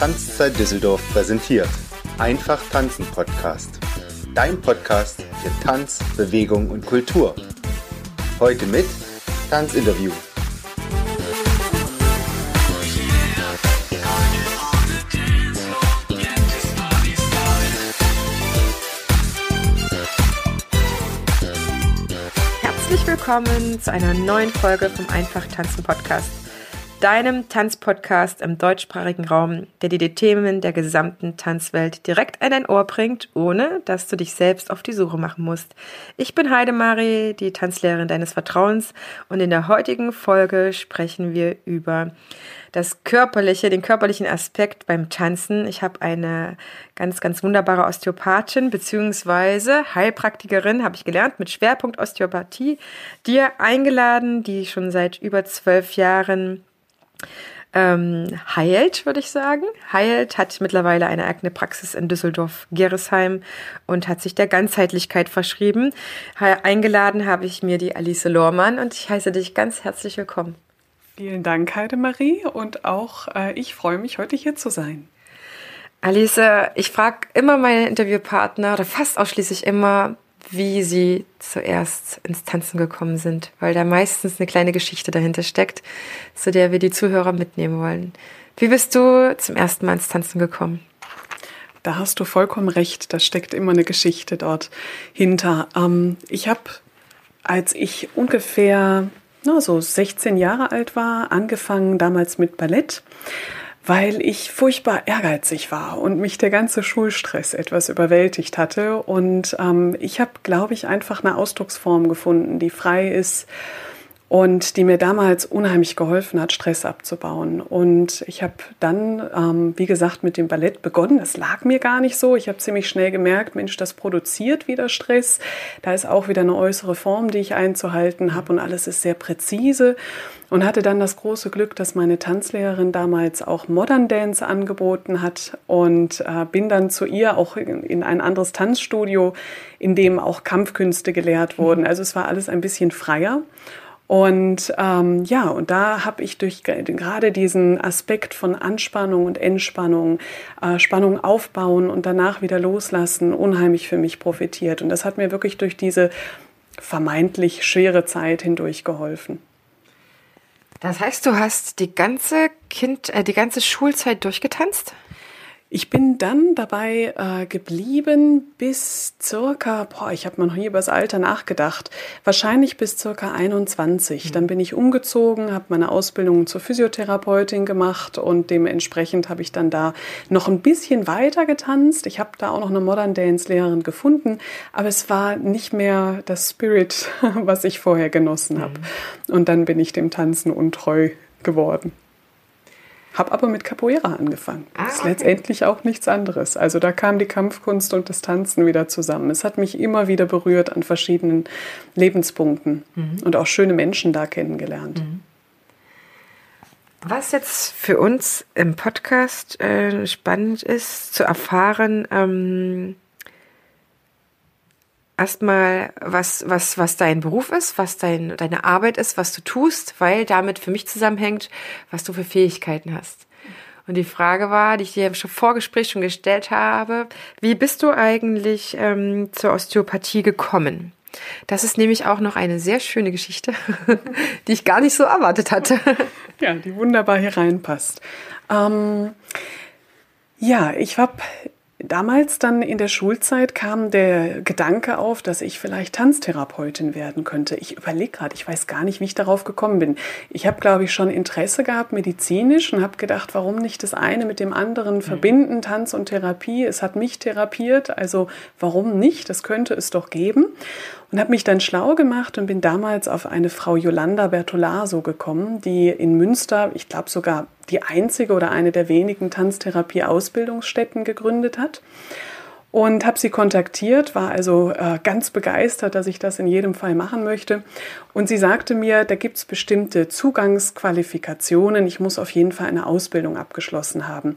Tanzzeit Düsseldorf präsentiert. Einfach tanzen Podcast. Dein Podcast für Tanz, Bewegung und Kultur. Heute mit Tanzinterview. Herzlich willkommen zu einer neuen Folge vom Einfach tanzen Podcast deinem Tanzpodcast im deutschsprachigen Raum, der dir die Themen der gesamten Tanzwelt direkt an dein Ohr bringt, ohne dass du dich selbst auf die Suche machen musst. Ich bin Heidemarie, die Tanzlehrerin deines Vertrauens und in der heutigen Folge sprechen wir über das körperliche, den körperlichen Aspekt beim Tanzen. Ich habe eine ganz, ganz wunderbare Osteopathin bzw. Heilpraktikerin, habe ich gelernt, mit Schwerpunkt Osteopathie, dir eingeladen, die schon seit über zwölf Jahren ähm, heilt, würde ich sagen. Heilt hat mittlerweile eine eigene Praxis in Düsseldorf-Geresheim und hat sich der Ganzheitlichkeit verschrieben. Eingeladen habe ich mir die Alice Lohrmann und ich heiße dich ganz herzlich willkommen. Vielen Dank, Heidemarie, und auch äh, ich freue mich, heute hier zu sein. Alice, ich frage immer meine Interviewpartner oder fast ausschließlich immer, wie sie zuerst ins Tanzen gekommen sind, weil da meistens eine kleine Geschichte dahinter steckt, zu der wir die Zuhörer mitnehmen wollen. Wie bist du zum ersten Mal ins Tanzen gekommen? Da hast du vollkommen recht, da steckt immer eine Geschichte dort hinter. Ähm, ich habe, als ich ungefähr na, so 16 Jahre alt war, angefangen damals mit Ballett weil ich furchtbar ehrgeizig war und mich der ganze Schulstress etwas überwältigt hatte. Und ähm, ich habe, glaube ich, einfach eine Ausdrucksform gefunden, die frei ist und die mir damals unheimlich geholfen hat, Stress abzubauen. Und ich habe dann, ähm, wie gesagt, mit dem Ballett begonnen. Das lag mir gar nicht so. Ich habe ziemlich schnell gemerkt, Mensch, das produziert wieder Stress. Da ist auch wieder eine äußere Form, die ich einzuhalten habe und alles ist sehr präzise. Und hatte dann das große Glück, dass meine Tanzlehrerin damals auch Modern Dance angeboten hat und äh, bin dann zu ihr auch in, in ein anderes Tanzstudio, in dem auch Kampfkünste gelehrt wurden. Also es war alles ein bisschen freier. Und ähm, ja, und da habe ich durch gerade diesen Aspekt von Anspannung und Entspannung, äh, Spannung aufbauen und danach wieder loslassen, unheimlich für mich profitiert. Und das hat mir wirklich durch diese vermeintlich schwere Zeit hindurch geholfen. Das heißt, du hast die ganze Kind, äh, die ganze Schulzeit durchgetanzt? Ich bin dann dabei äh, geblieben bis circa, boah, ich habe mal noch nie über das Alter nachgedacht, wahrscheinlich bis circa 21. Mhm. Dann bin ich umgezogen, habe meine Ausbildung zur Physiotherapeutin gemacht und dementsprechend habe ich dann da noch ein bisschen weiter getanzt. Ich habe da auch noch eine Modern Dance Lehrerin gefunden, aber es war nicht mehr das Spirit, was ich vorher genossen habe. Mhm. Und dann bin ich dem Tanzen untreu geworden. Habe aber mit Capoeira angefangen. Ah, das ist letztendlich auch nichts anderes. Also da kam die Kampfkunst und das Tanzen wieder zusammen. Es hat mich immer wieder berührt an verschiedenen Lebenspunkten mhm. und auch schöne Menschen da kennengelernt. Mhm. Was jetzt für uns im Podcast äh, spannend ist, zu erfahren, ähm, erstmal, was, was, was dein Beruf ist, was dein, deine Arbeit ist, was du tust, weil damit für mich zusammenhängt, was du für Fähigkeiten hast. Und die Frage war, die ich dir schon vor Gespräch schon gestellt habe, wie bist du eigentlich ähm, zur Osteopathie gekommen? Das ist nämlich auch noch eine sehr schöne Geschichte, die ich gar nicht so erwartet hatte. Ja, die wunderbar hier reinpasst. Ähm, ja, ich habe Damals dann in der Schulzeit kam der Gedanke auf, dass ich vielleicht Tanztherapeutin werden könnte. Ich überlege gerade, ich weiß gar nicht, wie ich darauf gekommen bin. Ich habe, glaube ich, schon Interesse gehabt medizinisch und habe gedacht, warum nicht das eine mit dem anderen mhm. verbinden, Tanz und Therapie. Es hat mich therapiert, also warum nicht? Das könnte es doch geben und habe mich dann schlau gemacht und bin damals auf eine Frau Yolanda Bertolaso gekommen, die in Münster, ich glaube sogar die einzige oder eine der wenigen Tanztherapie-Ausbildungsstätten gegründet hat. Und habe sie kontaktiert, war also äh, ganz begeistert, dass ich das in jedem Fall machen möchte. Und sie sagte mir, da gibt es bestimmte Zugangsqualifikationen. Ich muss auf jeden Fall eine Ausbildung abgeschlossen haben.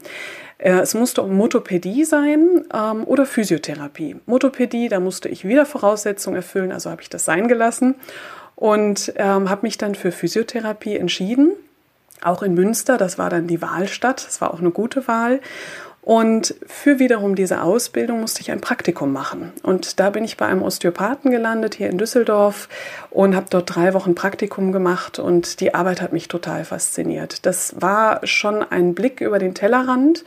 Äh, es musste Motopädie sein ähm, oder Physiotherapie. Motopädie, da musste ich wieder Voraussetzungen erfüllen, also habe ich das sein gelassen und ähm, habe mich dann für Physiotherapie entschieden auch in Münster. Das war dann die Wahlstadt. Das war auch eine gute Wahl. Und für wiederum diese Ausbildung musste ich ein Praktikum machen. Und da bin ich bei einem Osteopathen gelandet hier in Düsseldorf und habe dort drei Wochen Praktikum gemacht und die Arbeit hat mich total fasziniert. Das war schon ein Blick über den Tellerrand.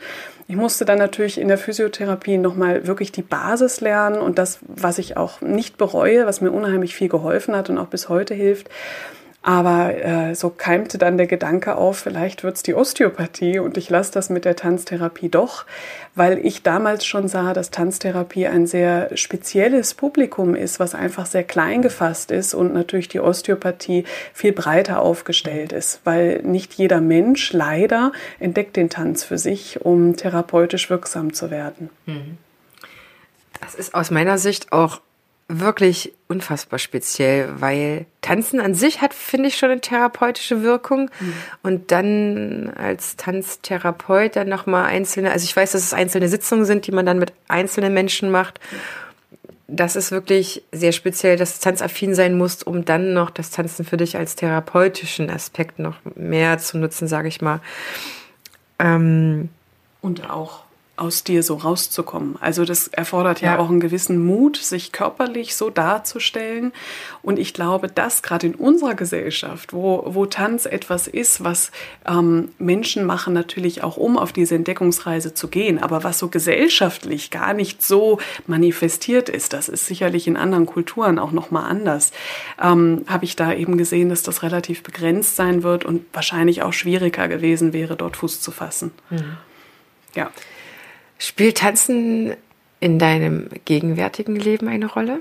Ich musste dann natürlich in der Physiotherapie nochmal wirklich die Basis lernen und das, was ich auch nicht bereue, was mir unheimlich viel geholfen hat und auch bis heute hilft, aber äh, so keimte dann der Gedanke auf, vielleicht wird es die Osteopathie und ich lasse das mit der Tanztherapie doch, weil ich damals schon sah, dass Tanztherapie ein sehr spezielles Publikum ist, was einfach sehr klein gefasst ist und natürlich die Osteopathie viel breiter aufgestellt ist, weil nicht jeder Mensch leider entdeckt den Tanz für sich, um therapeutisch wirksam zu werden. Mhm. Das ist aus meiner Sicht auch wirklich unfassbar speziell, weil Tanzen an sich hat, finde ich, schon eine therapeutische Wirkung. Mhm. Und dann als Tanztherapeut dann nochmal einzelne, also ich weiß, dass es einzelne Sitzungen sind, die man dann mit einzelnen Menschen macht. Das ist wirklich sehr speziell, dass du tanzaffin sein musst, um dann noch das Tanzen für dich als therapeutischen Aspekt noch mehr zu nutzen, sage ich mal. Ähm, und auch aus dir so rauszukommen. Also das erfordert ja, ja, auch einen gewissen Mut, sich körperlich so darzustellen. Und ich glaube, dass gerade in unserer Gesellschaft, wo, wo Tanz etwas ist, was ähm, Menschen machen natürlich auch, um auf diese Entdeckungsreise zu gehen, aber was so gesellschaftlich gar nicht so manifestiert ist, das ist sicherlich in anderen Kulturen auch nochmal anders, ähm, habe ich da eben gesehen, dass das relativ begrenzt sein wird und wahrscheinlich auch schwieriger gewesen wäre, dort Fuß zu fassen. Mhm. Ja. Spielt Tanzen in deinem gegenwärtigen Leben eine Rolle?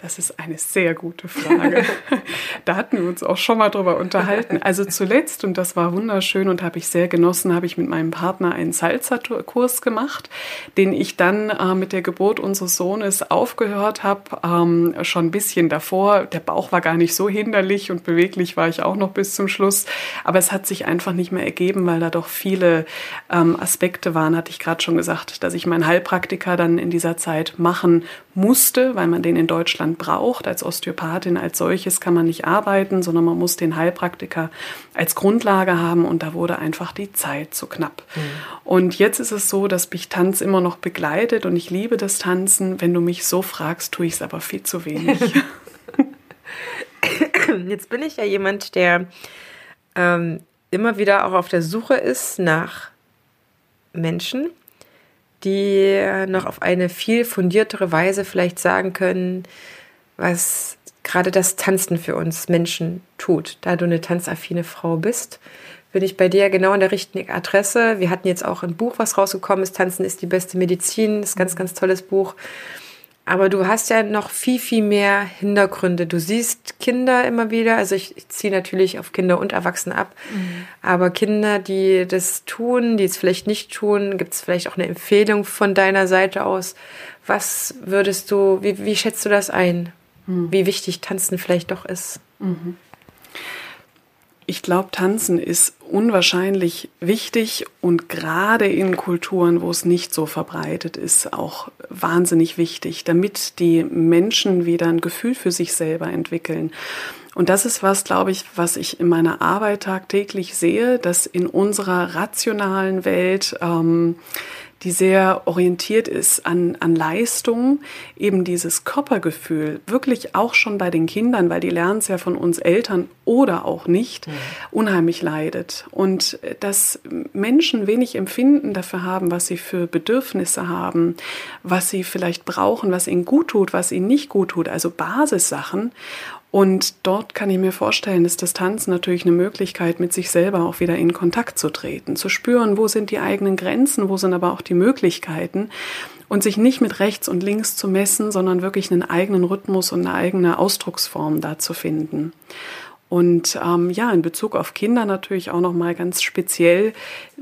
Das ist eine sehr gute Frage. da hatten wir uns auch schon mal drüber unterhalten. Also zuletzt, und das war wunderschön und habe ich sehr genossen, habe ich mit meinem Partner einen Salsa-Kurs gemacht, den ich dann äh, mit der Geburt unseres Sohnes aufgehört habe, ähm, schon ein bisschen davor. Der Bauch war gar nicht so hinderlich und beweglich war ich auch noch bis zum Schluss. Aber es hat sich einfach nicht mehr ergeben, weil da doch viele ähm, Aspekte waren, hatte ich gerade schon gesagt, dass ich meinen Heilpraktiker dann in dieser Zeit machen musste, weil man den in Deutschland braucht. Als Osteopathin als solches kann man nicht arbeiten, sondern man muss den Heilpraktiker als Grundlage haben und da wurde einfach die Zeit zu knapp. Mhm. Und jetzt ist es so, dass mich Tanz immer noch begleitet und ich liebe das Tanzen. Wenn du mich so fragst, tue ich es aber viel zu wenig. Jetzt bin ich ja jemand, der ähm, immer wieder auch auf der Suche ist nach Menschen, die noch auf eine viel fundiertere Weise vielleicht sagen können, was gerade das Tanzen für uns Menschen tut. Da du eine tanzaffine Frau bist, bin ich bei dir genau an der richtigen Adresse. Wir hatten jetzt auch ein Buch, was rausgekommen ist. Tanzen ist die beste Medizin. Das ist ein ganz, ganz tolles Buch. Aber du hast ja noch viel, viel mehr Hintergründe. Du siehst Kinder immer wieder, also ich, ich ziehe natürlich auf Kinder und Erwachsene ab, mhm. aber Kinder, die das tun, die es vielleicht nicht tun, gibt es vielleicht auch eine Empfehlung von deiner Seite aus. Was würdest du, wie, wie schätzt du das ein? Mhm. Wie wichtig Tanzen vielleicht doch ist? Mhm. Ich glaube, Tanzen ist unwahrscheinlich wichtig und gerade in Kulturen, wo es nicht so verbreitet ist, auch wahnsinnig wichtig, damit die Menschen wieder ein Gefühl für sich selber entwickeln. Und das ist was, glaube ich, was ich in meiner Arbeit tagtäglich sehe, dass in unserer rationalen Welt ähm, die sehr orientiert ist an, an Leistung, eben dieses Körpergefühl, wirklich auch schon bei den Kindern, weil die lernen es ja von uns Eltern oder auch nicht, mhm. unheimlich leidet. Und dass Menschen wenig Empfinden dafür haben, was sie für Bedürfnisse haben, was sie vielleicht brauchen, was ihnen gut tut, was ihnen nicht gut tut, also Basissachen. Und dort kann ich mir vorstellen, ist das Tanzen natürlich eine Möglichkeit, mit sich selber auch wieder in Kontakt zu treten, zu spüren, wo sind die eigenen Grenzen, wo sind aber auch die Möglichkeiten und sich nicht mit rechts und links zu messen, sondern wirklich einen eigenen Rhythmus und eine eigene Ausdrucksform da zu finden. Und ähm, ja, in Bezug auf Kinder natürlich auch nochmal ganz speziell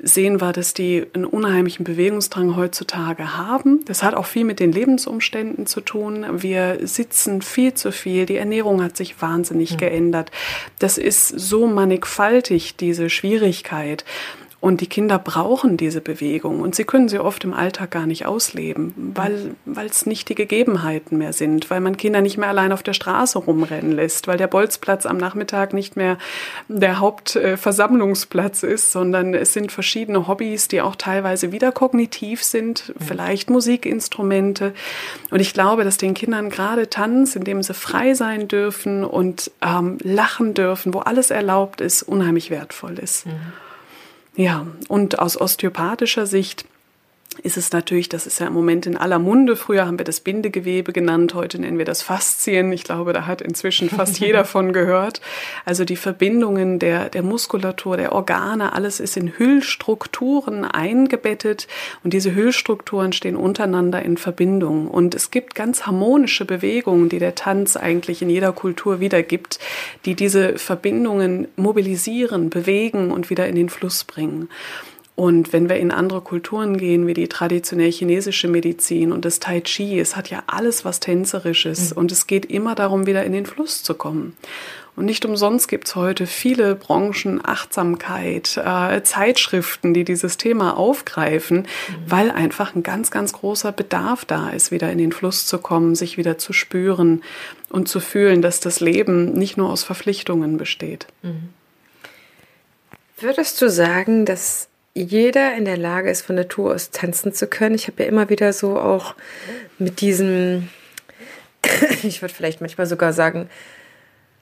sehen wir, dass die einen unheimlichen Bewegungsdrang heutzutage haben. Das hat auch viel mit den Lebensumständen zu tun. Wir sitzen viel zu viel. Die Ernährung hat sich wahnsinnig ja. geändert. Das ist so mannigfaltig, diese Schwierigkeit. Und die Kinder brauchen diese Bewegung und sie können sie oft im Alltag gar nicht ausleben, weil weil es nicht die Gegebenheiten mehr sind, weil man Kinder nicht mehr allein auf der Straße rumrennen lässt, weil der Bolzplatz am Nachmittag nicht mehr der Hauptversammlungsplatz äh, ist, sondern es sind verschiedene Hobbys, die auch teilweise wieder kognitiv sind, vielleicht Musikinstrumente. Und ich glaube, dass den Kindern gerade Tanz, in dem sie frei sein dürfen und ähm, lachen dürfen, wo alles erlaubt ist, unheimlich wertvoll ist. Mhm. Ja, und aus osteopathischer Sicht ist es natürlich, das ist ja im Moment in aller Munde. Früher haben wir das Bindegewebe genannt, heute nennen wir das Faszien. Ich glaube, da hat inzwischen fast jeder von gehört. Also die Verbindungen der, der Muskulatur, der Organe, alles ist in Hüllstrukturen eingebettet und diese Hüllstrukturen stehen untereinander in Verbindung. Und es gibt ganz harmonische Bewegungen, die der Tanz eigentlich in jeder Kultur wiedergibt, die diese Verbindungen mobilisieren, bewegen und wieder in den Fluss bringen. Und wenn wir in andere Kulturen gehen, wie die traditionell chinesische Medizin und das Tai Chi, es hat ja alles was Tänzerisches mhm. und es geht immer darum, wieder in den Fluss zu kommen. Und nicht umsonst gibt's heute viele Branchen, Achtsamkeit, äh, Zeitschriften, die dieses Thema aufgreifen, mhm. weil einfach ein ganz, ganz großer Bedarf da ist, wieder in den Fluss zu kommen, sich wieder zu spüren und zu fühlen, dass das Leben nicht nur aus Verpflichtungen besteht. Mhm. Würdest du sagen, dass jeder in der Lage ist, von Natur aus tanzen zu können. Ich habe ja immer wieder so auch mit diesem, ich würde vielleicht manchmal sogar sagen,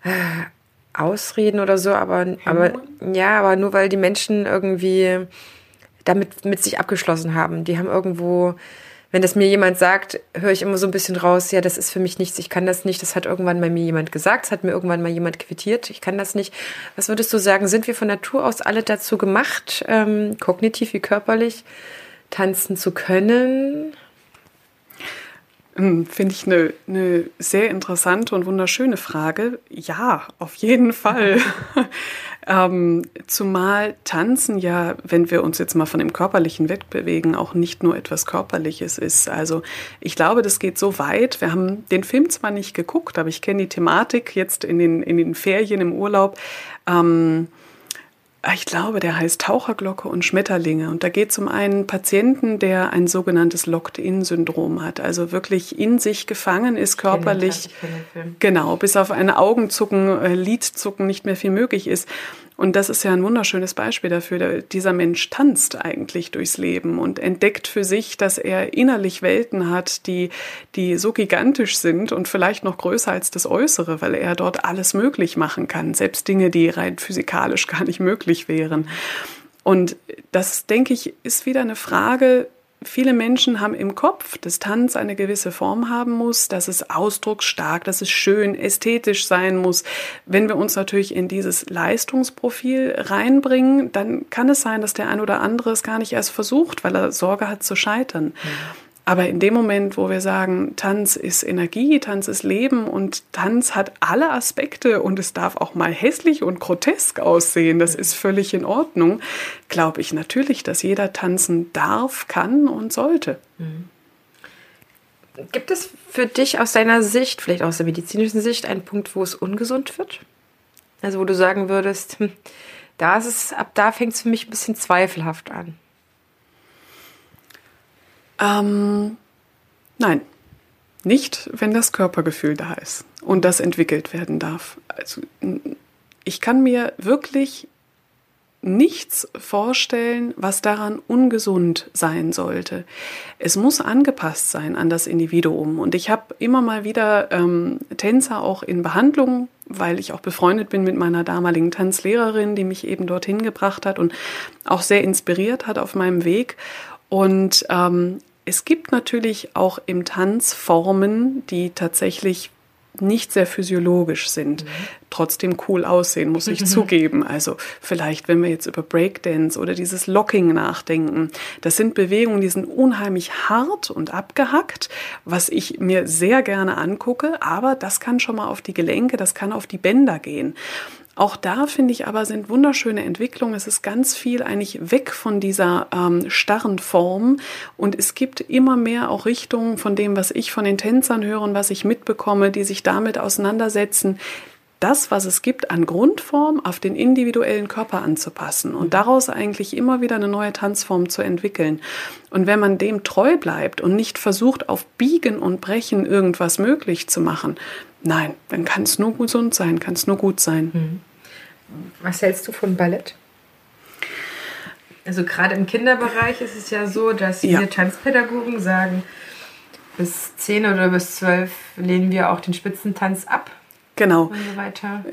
äh, Ausreden oder so, aber, aber ja, aber nur weil die Menschen irgendwie damit mit sich abgeschlossen haben. Die haben irgendwo wenn das mir jemand sagt, höre ich immer so ein bisschen raus, ja, das ist für mich nichts, ich kann das nicht, das hat irgendwann mal mir jemand gesagt, das hat mir irgendwann mal jemand quittiert, ich kann das nicht. Was würdest du sagen, sind wir von Natur aus alle dazu gemacht, ähm, kognitiv wie körperlich tanzen zu können? Hm, finde ich eine, eine sehr interessante und wunderschöne Frage. Ja, auf jeden Fall. ähm, zumal Tanzen ja, wenn wir uns jetzt mal von dem körperlichen wegbewegen, auch nicht nur etwas Körperliches ist. Also ich glaube, das geht so weit. Wir haben den Film zwar nicht geguckt, aber ich kenne die Thematik jetzt in den, in den Ferien im Urlaub. Ähm, ich glaube, der heißt Taucherglocke und Schmetterlinge. Und da geht es um einen Patienten, der ein sogenanntes Locked-In-Syndrom hat. Also wirklich in sich gefangen ist, körperlich. Genau, bis auf ein Augenzucken, äh, Lidzucken nicht mehr viel möglich ist. Und das ist ja ein wunderschönes Beispiel dafür. Dieser Mensch tanzt eigentlich durchs Leben und entdeckt für sich, dass er innerlich Welten hat, die, die so gigantisch sind und vielleicht noch größer als das Äußere, weil er dort alles möglich machen kann, selbst Dinge, die rein physikalisch gar nicht möglich wären. Und das, denke ich, ist wieder eine Frage, viele Menschen haben im Kopf, dass Tanz eine gewisse Form haben muss, dass es ausdrucksstark, dass es schön, ästhetisch sein muss. Wenn wir uns natürlich in dieses Leistungsprofil reinbringen, dann kann es sein, dass der ein oder andere es gar nicht erst versucht, weil er Sorge hat zu scheitern. Mhm. Aber in dem Moment, wo wir sagen, Tanz ist Energie, Tanz ist Leben und Tanz hat alle Aspekte und es darf auch mal hässlich und grotesk aussehen, das ist völlig in Ordnung, glaube ich natürlich, dass jeder tanzen darf, kann und sollte. Mhm. Gibt es für dich aus deiner Sicht, vielleicht aus der medizinischen Sicht, einen Punkt, wo es ungesund wird? Also wo du sagen würdest, hm, da ist es, ab da fängt es für mich ein bisschen zweifelhaft an. Ähm, nein, nicht, wenn das Körpergefühl da ist und das entwickelt werden darf. Also, ich kann mir wirklich nichts vorstellen, was daran ungesund sein sollte. Es muss angepasst sein an das Individuum. Und ich habe immer mal wieder ähm, Tänzer auch in Behandlung, weil ich auch befreundet bin mit meiner damaligen Tanzlehrerin, die mich eben dorthin gebracht hat und auch sehr inspiriert hat auf meinem Weg. Und ähm, es gibt natürlich auch im Tanz Formen, die tatsächlich nicht sehr physiologisch sind, mhm. Trotzdem cool aussehen, muss ich mhm. zugeben. Also vielleicht, wenn wir jetzt über Breakdance oder dieses Locking nachdenken, das sind Bewegungen, die sind unheimlich hart und abgehackt, was ich mir sehr gerne angucke, aber das kann schon mal auf die Gelenke, das kann auf die Bänder gehen. Auch da finde ich aber sind wunderschöne Entwicklungen. Es ist ganz viel eigentlich weg von dieser ähm, starren Form und es gibt immer mehr auch Richtungen von dem, was ich von den Tänzern höre und was ich mitbekomme, die sich damit auseinandersetzen, das, was es gibt an Grundform, auf den individuellen Körper anzupassen und daraus eigentlich immer wieder eine neue Tanzform zu entwickeln. Und wenn man dem treu bleibt und nicht versucht, auf Biegen und Brechen irgendwas möglich zu machen, nein, dann kann es nur gesund sein, kann es nur gut sein. Mhm. Was hältst du von Ballett? Also gerade im Kinderbereich ist es ja so, dass ja. Tanzpädagogen sagen, bis 10 oder bis 12 lehnen wir auch den Spitzentanz ab. Genau.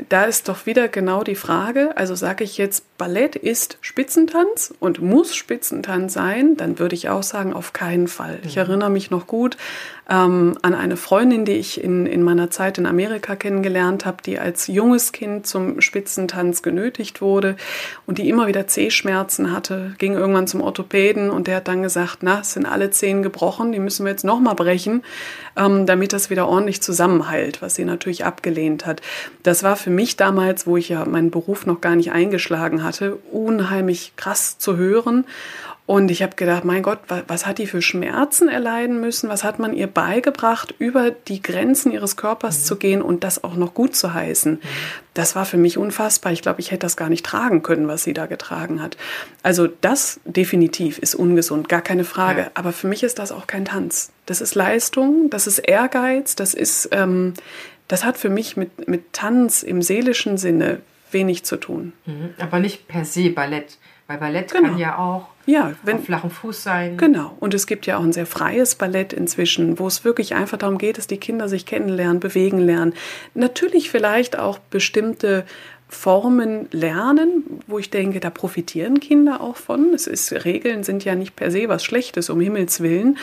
Da ist doch wieder genau die Frage, also sage ich jetzt, Ballett ist Spitzentanz und muss Spitzentanz sein, dann würde ich auch sagen, auf keinen Fall. Ich mhm. erinnere mich noch gut ähm, an eine Freundin, die ich in, in meiner Zeit in Amerika kennengelernt habe, die als junges Kind zum Spitzentanz genötigt wurde und die immer wieder Zehschmerzen hatte, ging irgendwann zum Orthopäden und der hat dann gesagt, na, es sind alle Zehen gebrochen, die müssen wir jetzt nochmal brechen, ähm, damit das wieder ordentlich zusammenheilt, was sie natürlich abgelehnt hat. Das war für mich damals, wo ich ja meinen Beruf noch gar nicht eingeschlagen hatte, unheimlich krass zu hören. Und ich habe gedacht, mein Gott, was hat die für Schmerzen erleiden müssen? Was hat man ihr beigebracht, über die Grenzen ihres Körpers mhm. zu gehen und das auch noch gut zu heißen? Mhm. Das war für mich unfassbar. Ich glaube, ich hätte das gar nicht tragen können, was sie da getragen hat. Also das definitiv ist ungesund, gar keine Frage. Ja. Aber für mich ist das auch kein Tanz. Das ist Leistung, das ist Ehrgeiz, das ist, ähm, das hat für mich mit, mit Tanz im seelischen Sinne wenig zu tun. Mhm. Aber nicht per se Ballett. Weil Ballett genau. kann ja auch ja, wenn, auf flachem Fuß sein. Genau. Und es gibt ja auch ein sehr freies Ballett inzwischen, wo es wirklich einfach darum geht, dass die Kinder sich kennenlernen, bewegen lernen. Natürlich vielleicht auch bestimmte Formen lernen, wo ich denke, da profitieren Kinder auch von. Es ist, Regeln sind ja nicht per se was Schlechtes, um Himmels Willen.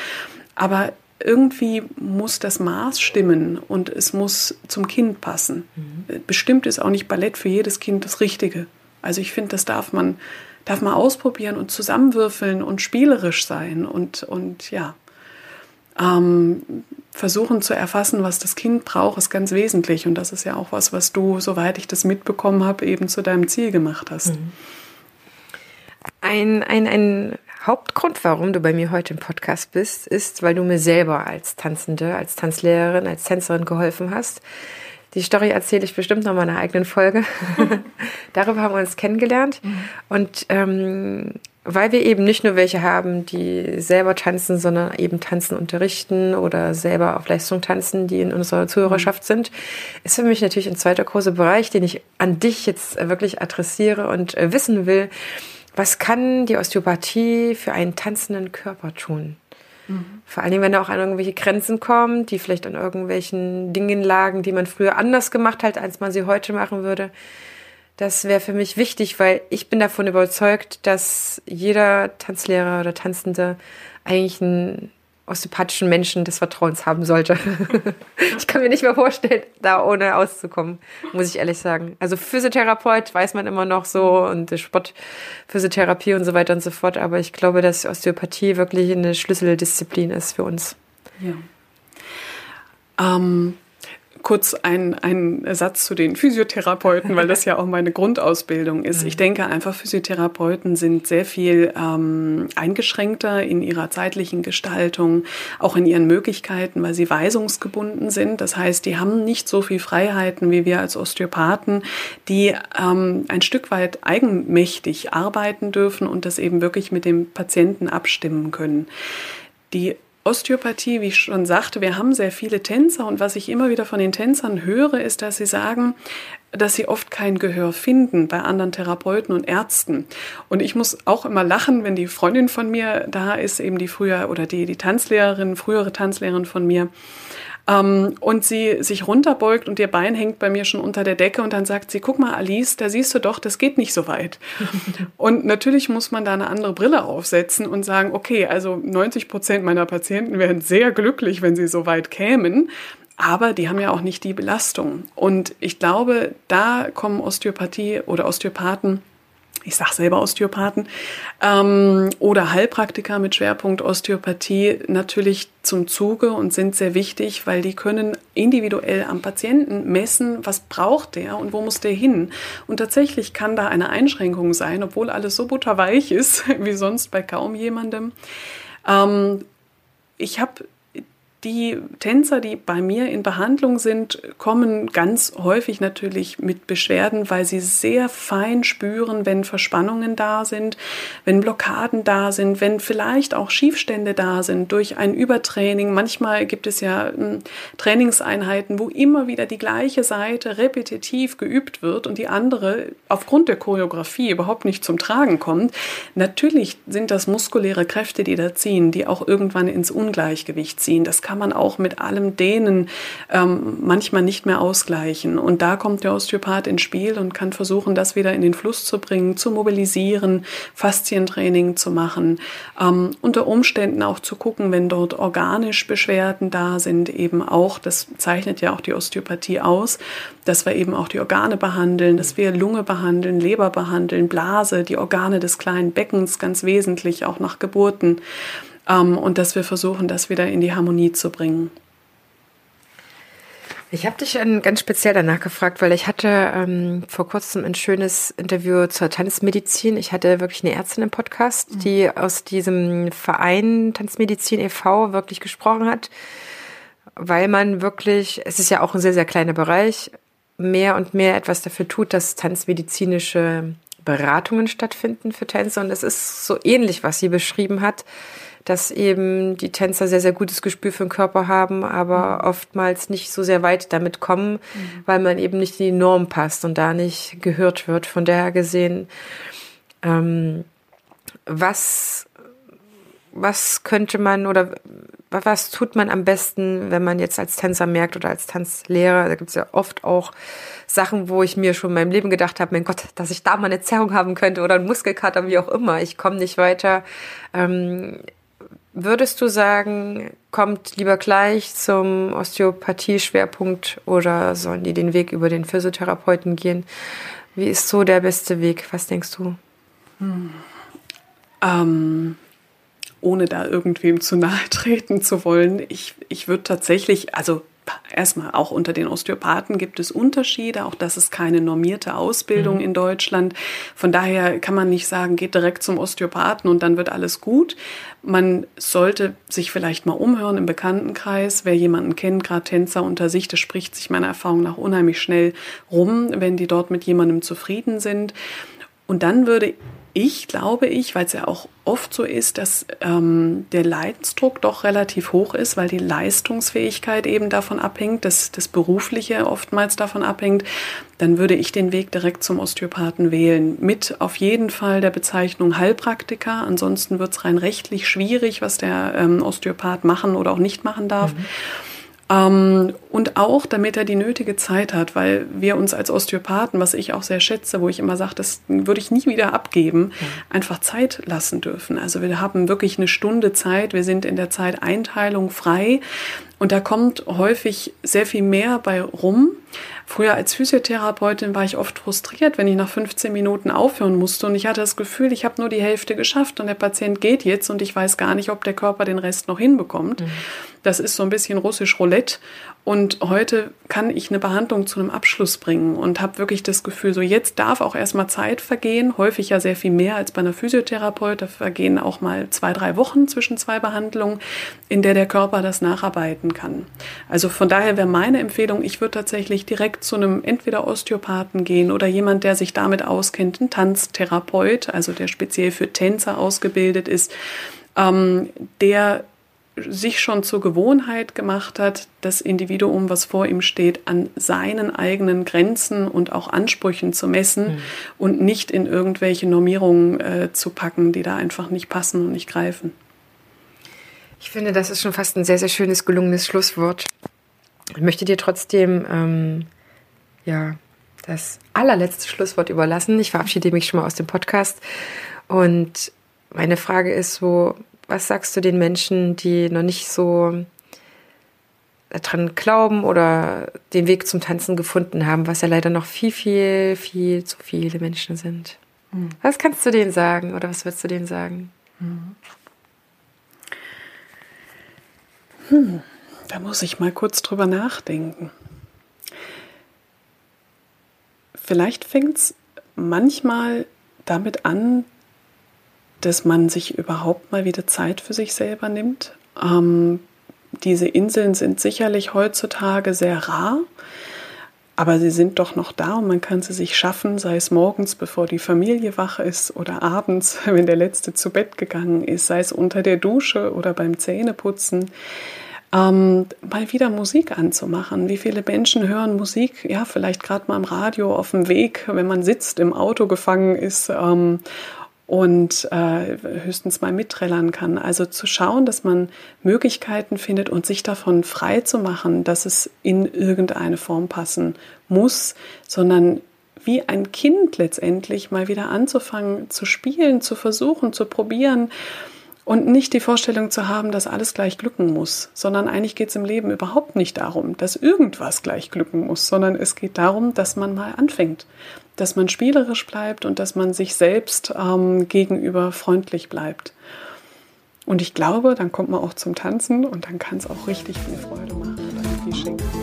Aber irgendwie muss das Maß stimmen und es muss zum Kind passen. Mhm. Bestimmt ist auch nicht Ballett für jedes Kind das Richtige. Also ich finde, das darf man darf man ausprobieren und zusammenwürfeln und spielerisch sein und, und ja, ähm, versuchen zu erfassen, was das Kind braucht, ist ganz wesentlich. Und das ist ja auch was, was du, soweit ich das mitbekommen habe, eben zu deinem Ziel gemacht hast. Mhm. Ein, ein, ein Hauptgrund, warum du bei mir heute im Podcast bist, ist, weil du mir selber als Tanzende, als Tanzlehrerin, als Tänzerin geholfen hast. Die Story erzähle ich bestimmt noch mal in einer eigenen Folge. Darüber haben wir uns kennengelernt. Mhm. Und ähm, weil wir eben nicht nur welche haben, die selber tanzen, sondern eben tanzen unterrichten oder selber auf Leistung tanzen, die in unserer Zuhörerschaft mhm. sind, ist für mich natürlich ein zweiter großer Bereich, den ich an dich jetzt wirklich adressiere und äh, wissen will. Was kann die Osteopathie für einen tanzenden Körper tun? Mhm. Vor allen Dingen, wenn er auch an irgendwelche Grenzen kommt, die vielleicht an irgendwelchen Dingen lagen, die man früher anders gemacht hat, als man sie heute machen würde. Das wäre für mich wichtig, weil ich bin davon überzeugt, dass jeder Tanzlehrer oder Tanzende eigentlich ein osteopathischen Menschen des Vertrauens haben sollte. ich kann mir nicht mehr vorstellen, da ohne auszukommen, muss ich ehrlich sagen. Also Physiotherapeut weiß man immer noch so und Sportphysiotherapie und so weiter und so fort, aber ich glaube, dass Osteopathie wirklich eine Schlüsseldisziplin ist für uns. Ja. Ähm, kurz ein, ein Satz zu den Physiotherapeuten, weil das ja auch meine Grundausbildung ist. Ich denke einfach, Physiotherapeuten sind sehr viel ähm, eingeschränkter in ihrer zeitlichen Gestaltung, auch in ihren Möglichkeiten, weil sie weisungsgebunden sind. Das heißt, die haben nicht so viel Freiheiten wie wir als Osteopathen, die ähm, ein Stück weit eigenmächtig arbeiten dürfen und das eben wirklich mit dem Patienten abstimmen können. Die Osteopathie, wie ich schon sagte, wir haben sehr viele Tänzer und was ich immer wieder von den Tänzern höre, ist, dass sie sagen, dass sie oft kein Gehör finden bei anderen Therapeuten und Ärzten. Und ich muss auch immer lachen, wenn die Freundin von mir da ist, eben die früher oder die, die Tanzlehrerin, frühere Tanzlehrerin von mir, ähm, und sie sich runterbeugt und ihr Bein hängt bei mir schon unter der Decke und dann sagt sie, guck mal Alice, da siehst du doch, das geht nicht so weit. und natürlich muss man da eine andere Brille aufsetzen und sagen, okay, also 90 Prozent meiner Patienten wären sehr glücklich, wenn sie so weit kämen. Aber die haben ja auch nicht die Belastung. Und ich glaube, da kommen Osteopathie oder Osteopathen ich sage selber Osteopathen, ähm, oder Heilpraktiker mit Schwerpunkt Osteopathie natürlich zum Zuge und sind sehr wichtig, weil die können individuell am Patienten messen, was braucht der und wo muss der hin. Und tatsächlich kann da eine Einschränkung sein, obwohl alles so butterweich ist, wie sonst bei kaum jemandem. Ähm, ich habe die Tänzer, die bei mir in Behandlung sind, kommen ganz häufig natürlich mit Beschwerden, weil sie sehr fein spüren, wenn Verspannungen da sind, wenn Blockaden da sind, wenn vielleicht auch Schiefstände da sind durch ein Übertraining. Manchmal gibt es ja hm, Trainingseinheiten, wo immer wieder die gleiche Seite repetitiv geübt wird und die andere aufgrund der Choreografie überhaupt nicht zum Tragen kommt. Natürlich sind das muskuläre Kräfte, die da ziehen, die auch irgendwann ins Ungleichgewicht ziehen. Das kann man auch mit allem Dehnen ähm, manchmal nicht mehr ausgleichen. Und da kommt der Osteopath ins Spiel und kann versuchen, das wieder in den Fluss zu bringen, zu mobilisieren, Faszientraining zu machen, ähm, unter Umständen auch zu gucken, wenn dort organisch Beschwerden da sind, eben auch, das zeichnet ja auch die Osteopathie aus, dass wir eben auch die Organe behandeln, dass wir Lunge behandeln, Leber behandeln, Blase, die Organe des kleinen Beckens ganz wesentlich auch nach Geburten ähm, und dass wir versuchen, das wieder in die Harmonie zu bringen. Ich habe dich ganz speziell danach gefragt, weil ich hatte ähm, vor kurzem ein schönes Interview zur Tanzmedizin. Ich hatte wirklich eine Ärztin im Podcast, mhm. die aus diesem Verein Tanzmedizin e.V. wirklich gesprochen hat, weil man wirklich, es ist ja auch ein sehr, sehr kleiner Bereich, mehr und mehr etwas dafür tut, dass tanzmedizinische Beratungen stattfinden für Tänzer. Und es ist so ähnlich, was sie beschrieben hat dass eben die Tänzer sehr, sehr gutes Gespür für den Körper haben, aber mhm. oftmals nicht so sehr weit damit kommen, mhm. weil man eben nicht in die Norm passt und da nicht gehört wird. Von daher gesehen, ähm, was, was könnte man oder was tut man am besten, wenn man jetzt als Tänzer merkt oder als Tanzlehrer, da gibt es ja oft auch Sachen, wo ich mir schon in meinem Leben gedacht habe, mein Gott, dass ich da mal eine Zerrung haben könnte oder einen Muskelkater, wie auch immer. Ich komme nicht weiter. Ähm, Würdest du sagen, kommt lieber gleich zum Osteopathie-Schwerpunkt oder sollen die den Weg über den Physiotherapeuten gehen? Wie ist so der beste Weg? Was denkst du? Hm. Ähm, ohne da irgendwem zu nahe treten zu wollen, ich, ich würde tatsächlich, also erstmal auch unter den Osteopathen gibt es Unterschiede. Auch das ist keine normierte Ausbildung mhm. in Deutschland. Von daher kann man nicht sagen, geht direkt zum Osteopathen und dann wird alles gut. Man sollte sich vielleicht mal umhören im Bekanntenkreis, wer jemanden kennt, gerade Tänzer unter sich, das spricht sich meiner Erfahrung nach unheimlich schnell rum, wenn die dort mit jemandem zufrieden sind. Und dann würde ich, glaube ich, weil es ja auch oft so ist, dass ähm, der Leidensdruck doch relativ hoch ist, weil die Leistungsfähigkeit eben davon abhängt, dass das Berufliche oftmals davon abhängt, dann würde ich den Weg direkt zum Osteopathen wählen. Mit auf jeden Fall der Bezeichnung Heilpraktiker. Ansonsten wird es rein rechtlich schwierig, was der ähm, Osteopath machen oder auch nicht machen darf. Mhm. Ähm, und auch, damit er die nötige Zeit hat, weil wir uns als Osteopathen, was ich auch sehr schätze, wo ich immer sage, das würde ich nie wieder abgeben, mhm. einfach Zeit lassen dürfen. Also wir haben wirklich eine Stunde Zeit, wir sind in der Zeiteinteilung frei und da kommt häufig sehr viel mehr bei rum. Früher als Physiotherapeutin war ich oft frustriert, wenn ich nach 15 Minuten aufhören musste und ich hatte das Gefühl, ich habe nur die Hälfte geschafft und der Patient geht jetzt und ich weiß gar nicht, ob der Körper den Rest noch hinbekommt. Mhm. Das ist so ein bisschen russisch Roulette und heute kann ich eine Behandlung zu einem Abschluss bringen und habe wirklich das Gefühl, so jetzt darf auch erstmal Zeit vergehen, häufig ja sehr viel mehr als bei einer Physiotherapeut. Da vergehen auch mal zwei, drei Wochen zwischen zwei Behandlungen, in der der Körper das nacharbeiten kann. Also von daher wäre meine Empfehlung, ich würde tatsächlich direkt zu einem entweder Osteopathen gehen oder jemand, der sich damit auskennt, ein Tanztherapeut, also der speziell für Tänzer ausgebildet ist, ähm, der sich schon zur Gewohnheit gemacht hat, das Individuum, was vor ihm steht, an seinen eigenen Grenzen und auch Ansprüchen zu messen mhm. und nicht in irgendwelche Normierungen äh, zu packen, die da einfach nicht passen und nicht greifen. Ich finde, das ist schon fast ein sehr, sehr schönes, gelungenes Schlusswort. Ich möchte dir trotzdem ähm, ja, das allerletzte Schlusswort überlassen. Ich verabschiede mich schon mal aus dem Podcast. Und meine Frage ist so, was sagst du den Menschen, die noch nicht so daran glauben oder den Weg zum Tanzen gefunden haben, was ja leider noch viel, viel, viel zu viele Menschen sind? Mhm. Was kannst du denen sagen oder was würdest du denen sagen? Mhm. Hm, da muss ich mal kurz drüber nachdenken. Vielleicht fängt es manchmal damit an, dass man sich überhaupt mal wieder Zeit für sich selber nimmt. Ähm, diese Inseln sind sicherlich heutzutage sehr rar, aber sie sind doch noch da und man kann sie sich schaffen, sei es morgens, bevor die Familie wach ist oder abends, wenn der Letzte zu Bett gegangen ist, sei es unter der Dusche oder beim Zähneputzen. Ähm, mal wieder Musik anzumachen. Wie viele Menschen hören Musik? Ja, vielleicht gerade mal im Radio auf dem Weg, wenn man sitzt, im Auto gefangen ist ähm, und äh, höchstens mal mitträllern kann. Also zu schauen, dass man Möglichkeiten findet und sich davon frei zu machen, dass es in irgendeine Form passen muss, sondern wie ein Kind letztendlich mal wieder anzufangen zu spielen, zu versuchen, zu probieren und nicht die Vorstellung zu haben, dass alles gleich glücken muss, sondern eigentlich geht es im Leben überhaupt nicht darum, dass irgendwas gleich glücken muss, sondern es geht darum, dass man mal anfängt, dass man spielerisch bleibt und dass man sich selbst ähm, gegenüber freundlich bleibt. Und ich glaube, dann kommt man auch zum Tanzen und dann kann es auch richtig viel Freude machen viel schenken.